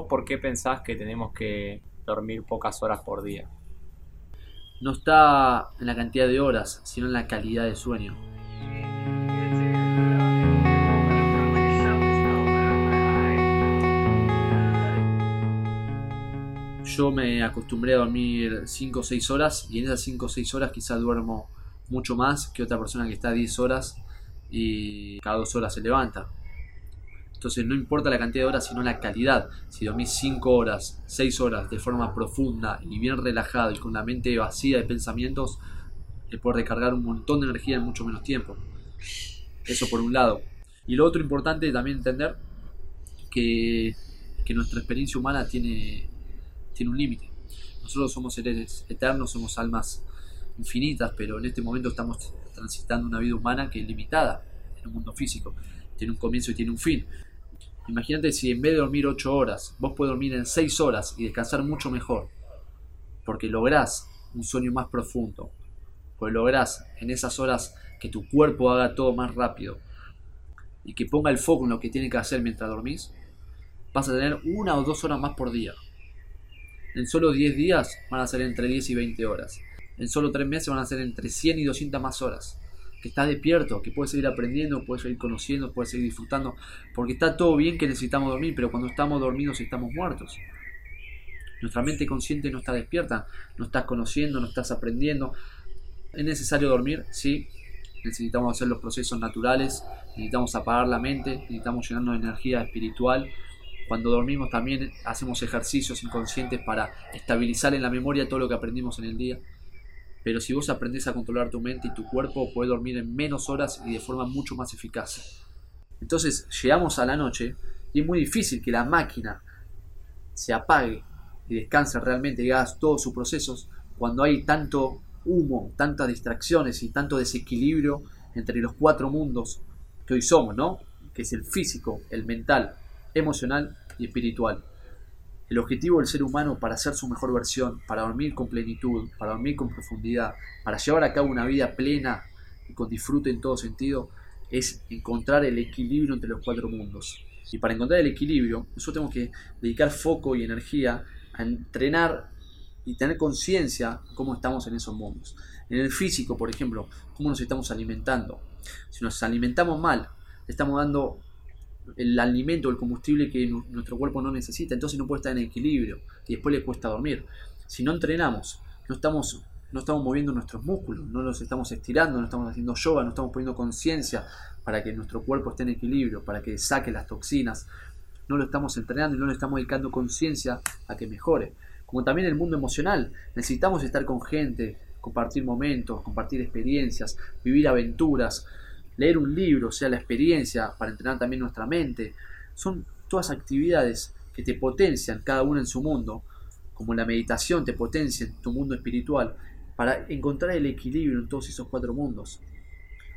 ¿Vos por qué pensás que tenemos que dormir pocas horas por día? No está en la cantidad de horas, sino en la calidad de sueño. Yo me acostumbré a dormir 5 o 6 horas y en esas 5 o 6 horas quizás duermo mucho más que otra persona que está 10 horas y cada 2 horas se levanta. Entonces no importa la cantidad de horas, sino la calidad. Si dormís 5 horas, 6 horas de forma profunda y bien relajado y con la mente vacía de pensamientos, te puedes recargar un montón de energía en mucho menos tiempo. Eso por un lado. Y lo otro importante también entender que, que nuestra experiencia humana tiene, tiene un límite. Nosotros somos seres eternos, somos almas infinitas, pero en este momento estamos transitando una vida humana que es limitada en un mundo físico. Tiene un comienzo y tiene un fin. Imagínate si en vez de dormir 8 horas, vos puedes dormir en 6 horas y descansar mucho mejor. Porque lográs un sueño más profundo. Porque lográs en esas horas que tu cuerpo haga todo más rápido. Y que ponga el foco en lo que tiene que hacer mientras dormís. Vas a tener una o dos horas más por día. En solo 10 días van a ser entre 10 y 20 horas. En solo 3 meses van a ser entre 100 y 200 más horas que estás despierto, que puedes seguir aprendiendo, puedes seguir conociendo, puedes seguir disfrutando, porque está todo bien que necesitamos dormir, pero cuando estamos dormidos estamos muertos. Nuestra mente consciente no está despierta, no estás conociendo, no estás aprendiendo. ¿Es necesario dormir? Sí. Necesitamos hacer los procesos naturales, necesitamos apagar la mente, necesitamos llenarnos de energía espiritual. Cuando dormimos también hacemos ejercicios inconscientes para estabilizar en la memoria todo lo que aprendimos en el día. Pero si vos aprendés a controlar tu mente y tu cuerpo, puedes dormir en menos horas y de forma mucho más eficaz. Entonces llegamos a la noche y es muy difícil que la máquina se apague y descanse realmente y todos sus procesos cuando hay tanto humo, tantas distracciones y tanto desequilibrio entre los cuatro mundos que hoy somos, ¿no? Que es el físico, el mental, emocional y espiritual. El objetivo del ser humano para ser su mejor versión, para dormir con plenitud, para dormir con profundidad, para llevar a cabo una vida plena y con disfrute en todo sentido, es encontrar el equilibrio entre los cuatro mundos. Y para encontrar el equilibrio, nosotros tenemos que dedicar foco y energía a entrenar y tener conciencia cómo estamos en esos mundos. En el físico, por ejemplo, cómo nos estamos alimentando. Si nos alimentamos mal, estamos dando el alimento, el combustible que nuestro cuerpo no necesita, entonces no puede estar en equilibrio y después le cuesta dormir. Si no entrenamos, no estamos, no estamos moviendo nuestros músculos, no los estamos estirando, no estamos haciendo yoga, no estamos poniendo conciencia para que nuestro cuerpo esté en equilibrio, para que saque las toxinas, no lo estamos entrenando y no le estamos dedicando conciencia a que mejore. Como también el mundo emocional, necesitamos estar con gente, compartir momentos, compartir experiencias, vivir aventuras, leer un libro, sea la experiencia, para entrenar también nuestra mente. Son todas actividades que te potencian cada una en su mundo, como la meditación te potencia en tu mundo espiritual, para encontrar el equilibrio en todos esos cuatro mundos.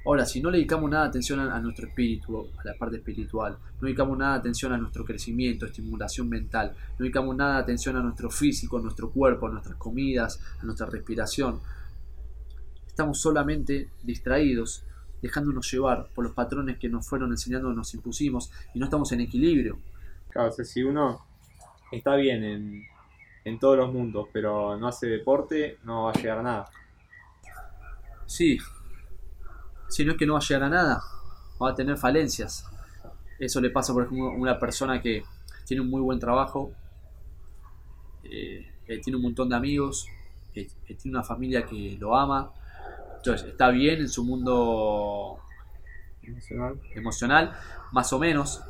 Ahora, si no le dedicamos nada de atención a, nuestro espíritu, a la parte espiritual, no dedicamos nada de atención a nuestro crecimiento, estimulación mental, no dedicamos nada de atención a nuestro físico, a nuestro cuerpo, a nuestras comidas, a nuestra respiración, estamos solamente distraídos dejándonos llevar por los patrones que nos fueron enseñando, nos impusimos y no estamos en equilibrio. Claro, o sea, si uno está bien en, en todos los mundos, pero no hace deporte, no va a llegar a nada. Sí, si no es que no va a llegar a nada, va a tener falencias. Eso le pasa, por ejemplo, a una persona que tiene un muy buen trabajo, eh, tiene un montón de amigos, tiene una familia que lo ama, entonces, está bien en su mundo emocional. más o menos,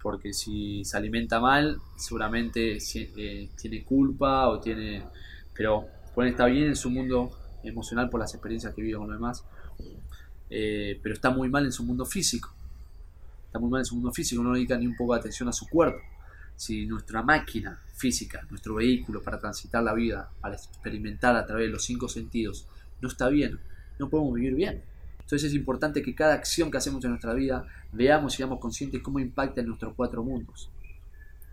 porque si se alimenta mal, seguramente eh, tiene culpa o tiene... Pero está bien en su mundo emocional por las experiencias que vive con los demás, eh, pero está muy mal en su mundo físico. Está muy mal en su mundo físico, no dedica ni un poco de atención a su cuerpo. Si nuestra máquina física, nuestro vehículo para transitar la vida, para experimentar a través de los cinco sentidos, no está bien, no podemos vivir bien. Entonces es importante que cada acción que hacemos en nuestra vida veamos y seamos conscientes cómo impacta en nuestros cuatro mundos.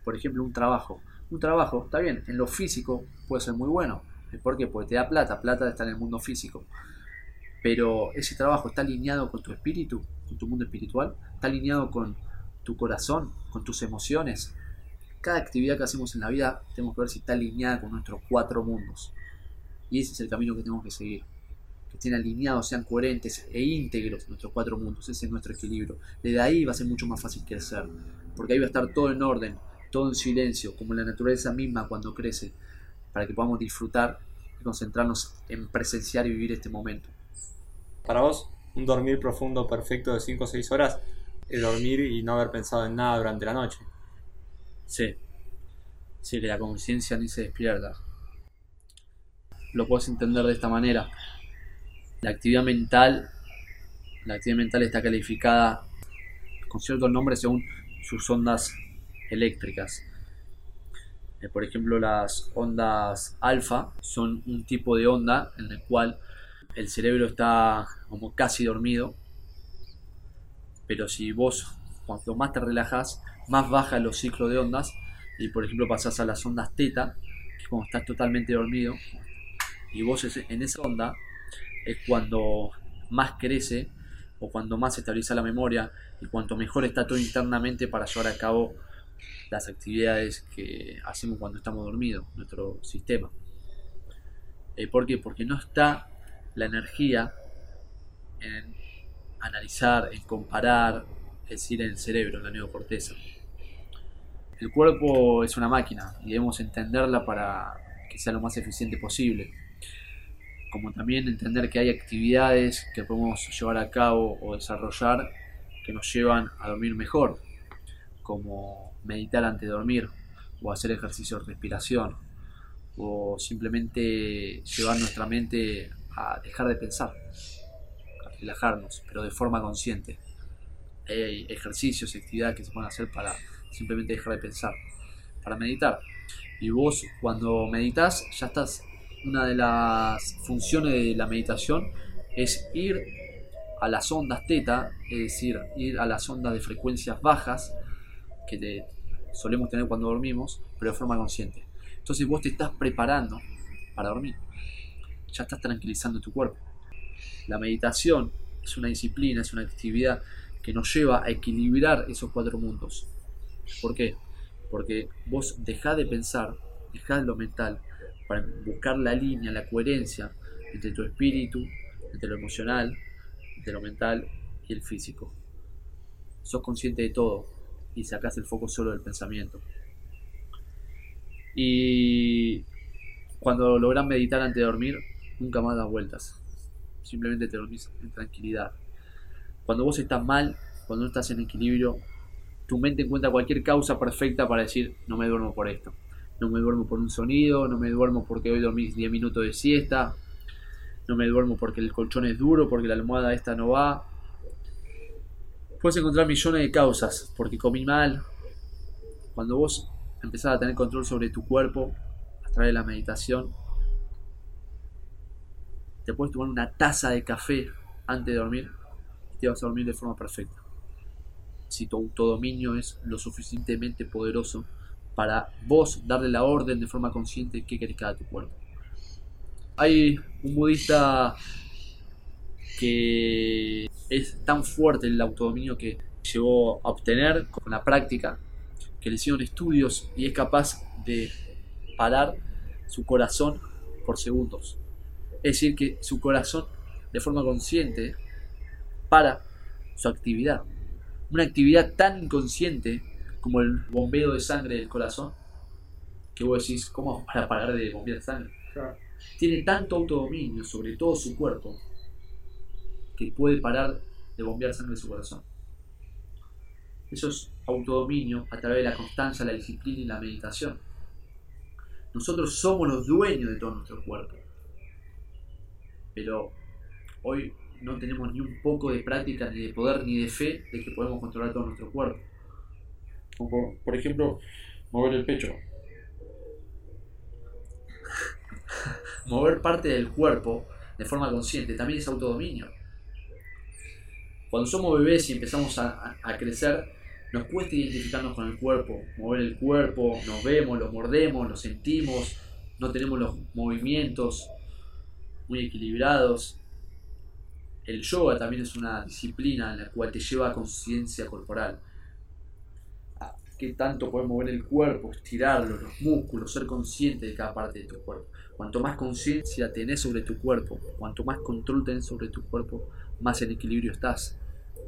Por ejemplo, un trabajo. Un trabajo, está bien, en lo físico puede ser muy bueno. ¿Por? Porque te da plata, plata está en el mundo físico. Pero ese trabajo está alineado con tu espíritu, con tu mundo espiritual, está alineado con tu corazón, con tus emociones. cada actividad que hacemos en la vida tenemos que ver si está alineada con nuestros cuatro mundos. Y ese es el camino que tenemos que seguir. Que estén alineados, sean coherentes e íntegros nuestros cuatro mundos. Ese es nuestro equilibrio. Desde ahí va a ser mucho más fácil crecer. Porque ahí va a estar todo en orden, todo en silencio, como la naturaleza misma cuando crece. Para que podamos disfrutar y concentrarnos en presenciar y vivir este momento. Para vos, un dormir profundo perfecto de 5 o 6 horas es dormir y no haber pensado en nada durante la noche. Sí. Sí, que la conciencia ni se despierta. Lo puedes entender de esta manera. La actividad mental, la actividad mental está calificada con ciertos nombres según sus ondas eléctricas. Eh, por ejemplo, las ondas alfa son un tipo de onda en el cual el cerebro está como casi dormido, pero si vos cuanto más te relajas, más baja los ciclos de ondas y por ejemplo pasas a las ondas teta, que cuando estás totalmente dormido, y vos en esa onda es cuando más crece o cuando más se estabiliza la memoria y cuanto mejor está todo internamente para llevar a cabo las actividades que hacemos cuando estamos dormidos, nuestro sistema. Eh, ¿Por qué? Porque no está la energía en analizar, en comparar, es decir, en el cerebro, en la neocorteza. El cuerpo es una máquina y debemos entenderla para que sea lo más eficiente posible. Como también entender que hay actividades que podemos llevar a cabo o desarrollar que nos llevan a dormir mejor, como meditar antes de dormir o hacer ejercicio de respiración o simplemente llevar nuestra mente a dejar de pensar, a relajarnos, pero de forma consciente. Hay ejercicios y actividades que se pueden hacer para simplemente dejar de pensar, para meditar. Y vos cuando meditas ya estás, una de las funciones de la meditación es ir a las ondas teta, es decir, ir a las ondas de frecuencias bajas que solemos tener cuando dormimos, pero de forma consciente. Entonces vos te estás preparando para dormir ya estás tranquilizando tu cuerpo. La meditación es una disciplina, es una actividad que nos lleva a equilibrar esos cuatro mundos. ¿Por qué? Porque vos dejás de pensar, dejás lo mental, para buscar la línea, la coherencia entre tu espíritu, entre lo emocional, entre lo mental y el físico. Sos consciente de todo y sacás el foco solo del pensamiento. Y cuando logras meditar antes de dormir, nunca más das vueltas. Simplemente te dormís en tranquilidad. Cuando vos estás mal, cuando no estás en equilibrio, tu mente encuentra cualquier causa perfecta para decir, no me duermo por esto. No me duermo por un sonido, no me duermo porque hoy dormí 10 minutos de siesta, no me duermo porque el colchón es duro, porque la almohada esta no va. Puedes encontrar millones de causas, porque comí mal. Cuando vos empezás a tener control sobre tu cuerpo a través de la meditación, te puedes tomar una taza de café antes de dormir y te vas a dormir de forma perfecta. Si tu autodominio es lo suficientemente poderoso para vos darle la orden de forma consciente que querés cada tu cuerpo. Hay un budista que es tan fuerte el autodominio que llegó a obtener con la práctica, que le hicieron estudios y es capaz de parar su corazón por segundos. Es decir, que su corazón, de forma consciente, para su actividad. Una actividad tan inconsciente como el bombeo de sangre del corazón, que vos decís, ¿cómo para parar de bombear sangre? Tiene tanto autodominio sobre todo su cuerpo que puede parar de bombear sangre de su corazón. Eso es autodominio a través de la constancia, la disciplina y la meditación. Nosotros somos los dueños de todo nuestro cuerpo pero hoy no tenemos ni un poco de práctica, ni de poder, ni de fe de que podemos controlar todo nuestro cuerpo. Como por ejemplo, mover el pecho. mover parte del cuerpo de forma consciente también es autodominio. Cuando somos bebés y empezamos a, a, crecer, nos cuesta identificarnos con el cuerpo, mover el cuerpo, nos vemos, lo mordemos, lo sentimos, no tenemos los movimientos, muy equilibrados. El yoga también es una disciplina en la cual te lleva a conciencia corporal. Qué tanto puedes mover el cuerpo, estirarlo, los músculos, ser consciente de cada parte de tu cuerpo. Cuanto más conciencia tenés sobre tu cuerpo, cuanto más control tenés sobre tu cuerpo, más en equilibrio estás,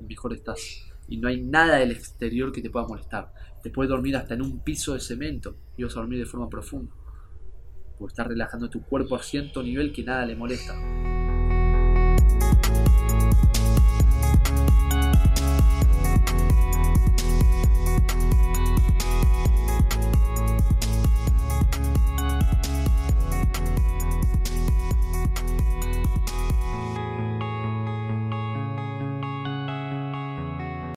mejor estás. Y no hay nada del exterior que te pueda molestar. Te puedes dormir hasta en un piso de cemento y vas a dormir de forma profunda. Porque estás relajando tu cuerpo a cierto nivel que nada le molesta.